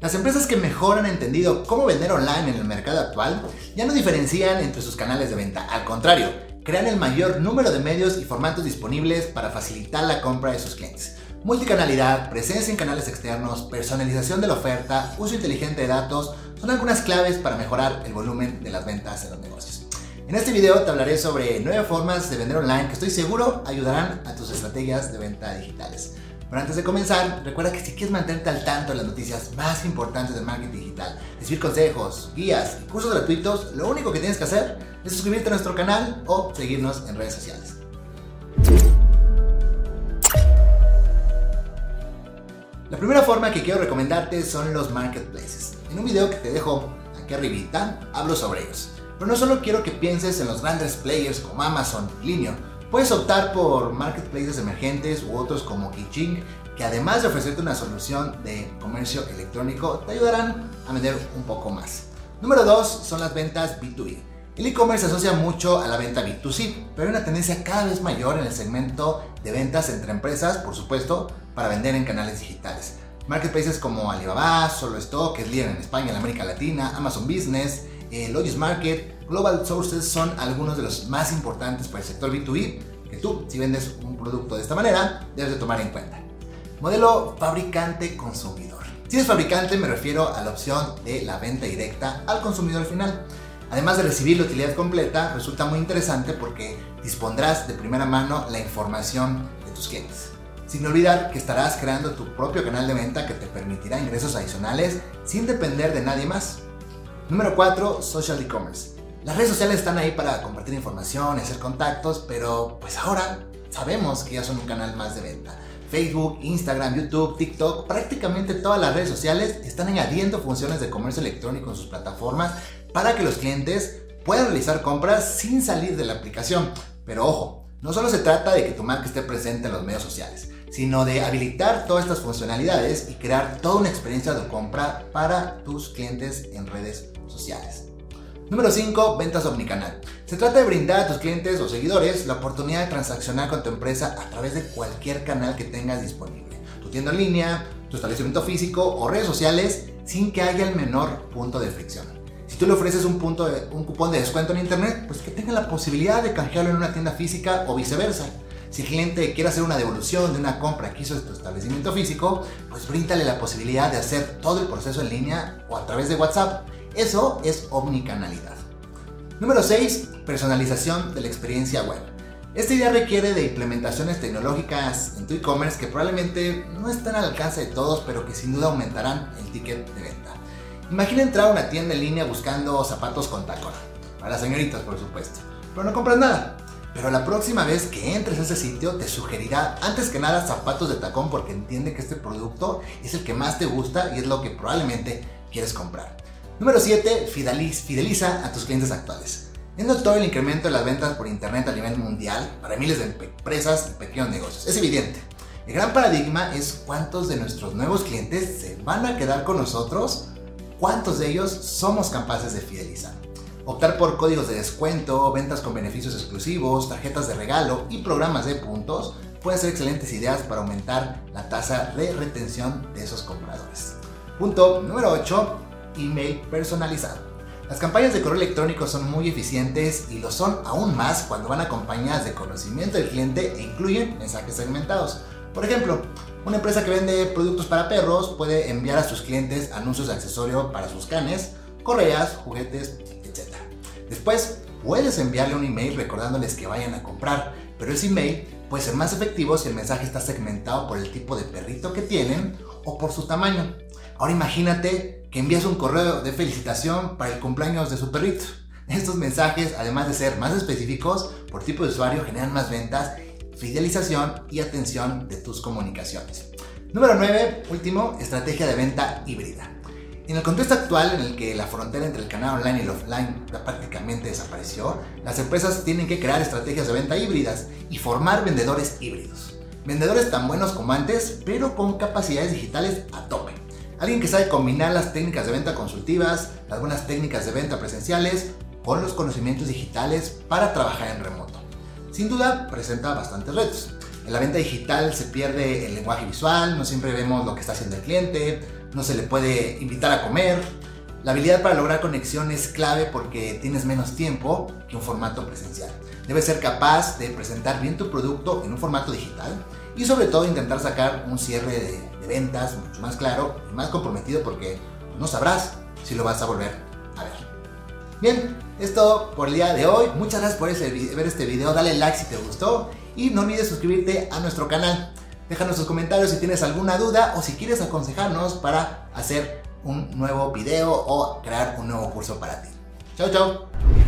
Las empresas que mejor han entendido cómo vender online en el mercado actual ya no diferencian entre sus canales de venta, al contrario, crean el mayor número de medios y formatos disponibles para facilitar la compra de sus clientes. Multicanalidad, presencia en canales externos, personalización de la oferta, uso inteligente de datos son algunas claves para mejorar el volumen de las ventas en los negocios. En este video te hablaré sobre 9 formas de vender online que estoy seguro ayudarán a tus estrategias de venta digitales. Pero antes de comenzar, recuerda que si quieres mantenerte al tanto de las noticias más importantes del marketing digital, recibir consejos, guías y cursos gratuitos, lo único que tienes que hacer es suscribirte a nuestro canal o seguirnos en redes sociales. La primera forma que quiero recomendarte son los marketplaces. En un video que te dejo aquí arribita, hablo sobre ellos. Pero no solo quiero que pienses en los grandes players como Amazon y Linio, Puedes optar por marketplaces emergentes u otros como Kiching, que además de ofrecerte una solución de comercio electrónico, te ayudarán a vender un poco más. Número 2 son las ventas B2B. El e-commerce se asocia mucho a la venta B2C, pero hay una tendencia cada vez mayor en el segmento de ventas entre empresas, por supuesto, para vender en canales digitales. Marketplaces como Alibaba, Solo Stock, que es líder en España, en América Latina, Amazon Business, eh, Logis Market, Global Sources son algunos de los más importantes para el sector B2B que tú, si vendes un producto de esta manera, debes de tomar en cuenta. Modelo fabricante-consumidor. Si eres fabricante me refiero a la opción de la venta directa al consumidor final. Además de recibir la utilidad completa, resulta muy interesante porque dispondrás de primera mano la información de tus clientes. Sin olvidar que estarás creando tu propio canal de venta que te permitirá ingresos adicionales sin depender de nadie más. Número 4. Social e-commerce. Las redes sociales están ahí para compartir información hacer contactos, pero pues ahora sabemos que ya son un canal más de venta. Facebook, Instagram, YouTube, TikTok, prácticamente todas las redes sociales están añadiendo funciones de comercio electrónico en sus plataformas para que los clientes puedan realizar compras sin salir de la aplicación. Pero ojo, no solo se trata de que tu marca esté presente en los medios sociales, sino de habilitar todas estas funcionalidades y crear toda una experiencia de compra para tus clientes en redes sociales. Número 5. Ventas omnicanal. Se trata de brindar a tus clientes o seguidores la oportunidad de transaccionar con tu empresa a través de cualquier canal que tengas disponible. Tu tienda en línea, tu establecimiento físico o redes sociales sin que haya el menor punto de fricción. Si tú le ofreces un, punto de, un cupón de descuento en internet, pues que tenga la posibilidad de canjearlo en una tienda física o viceversa. Si el cliente quiere hacer una devolución de una compra que hizo en tu establecimiento físico, pues bríndale la posibilidad de hacer todo el proceso en línea o a través de WhatsApp eso es omnicanalidad. Número 6. Personalización de la experiencia web. Esta idea requiere de implementaciones tecnológicas en tu e-commerce que probablemente no están al alcance de todos, pero que sin duda aumentarán el ticket de venta. Imagina entrar a una tienda en línea buscando zapatos con tacón. Para señoritas, por supuesto. Pero no compras nada. Pero la próxima vez que entres a ese sitio te sugerirá antes que nada zapatos de tacón porque entiende que este producto es el que más te gusta y es lo que probablemente quieres comprar. Número 7. Fideliza a tus clientes actuales. Es notorio el incremento de las ventas por internet a nivel mundial para miles de empresas y pequeños negocios. Es evidente. El gran paradigma es cuántos de nuestros nuevos clientes se van a quedar con nosotros, cuántos de ellos somos capaces de fidelizar. Optar por códigos de descuento, ventas con beneficios exclusivos, tarjetas de regalo y programas de puntos pueden ser excelentes ideas para aumentar la tasa de retención de esos compradores. Punto número 8 email personalizado. Las campañas de correo electrónico son muy eficientes y lo son aún más cuando van acompañadas de conocimiento del cliente e incluyen mensajes segmentados. Por ejemplo, una empresa que vende productos para perros puede enviar a sus clientes anuncios de accesorio para sus canes, correas, juguetes. Después, puedes enviarle un email recordándoles que vayan a comprar, pero ese email puede ser más efectivo si el mensaje está segmentado por el tipo de perrito que tienen o por su tamaño. Ahora imagínate que envías un correo de felicitación para el cumpleaños de su perrito. Estos mensajes, además de ser más específicos por tipo de usuario, generan más ventas, fidelización y atención de tus comunicaciones. Número 9, último, estrategia de venta híbrida. En el contexto actual en el que la frontera entre el canal online y el offline prácticamente desapareció, las empresas tienen que crear estrategias de venta híbridas y formar vendedores híbridos. Vendedores tan buenos como antes, pero con capacidades digitales a tope. Alguien que sabe combinar las técnicas de venta consultivas, las buenas técnicas de venta presenciales, con los conocimientos digitales para trabajar en remoto. Sin duda, presenta bastantes retos. En la venta digital se pierde el lenguaje visual, no siempre vemos lo que está haciendo el cliente, no se le puede invitar a comer. La habilidad para lograr conexión es clave porque tienes menos tiempo que un formato presencial. Debes ser capaz de presentar bien tu producto en un formato digital y sobre todo intentar sacar un cierre de, ventas mucho más claro y más comprometido porque no sabrás si lo vas a volver a ver. Bien, es todo por el día de hoy. Muchas gracias por ver este video. Dale like si te gustó y no olvides suscribirte a nuestro canal. Déjanos tus comentarios si tienes alguna duda o si quieres aconsejarnos para hacer un nuevo video o crear un nuevo curso para ti. Chao, chao.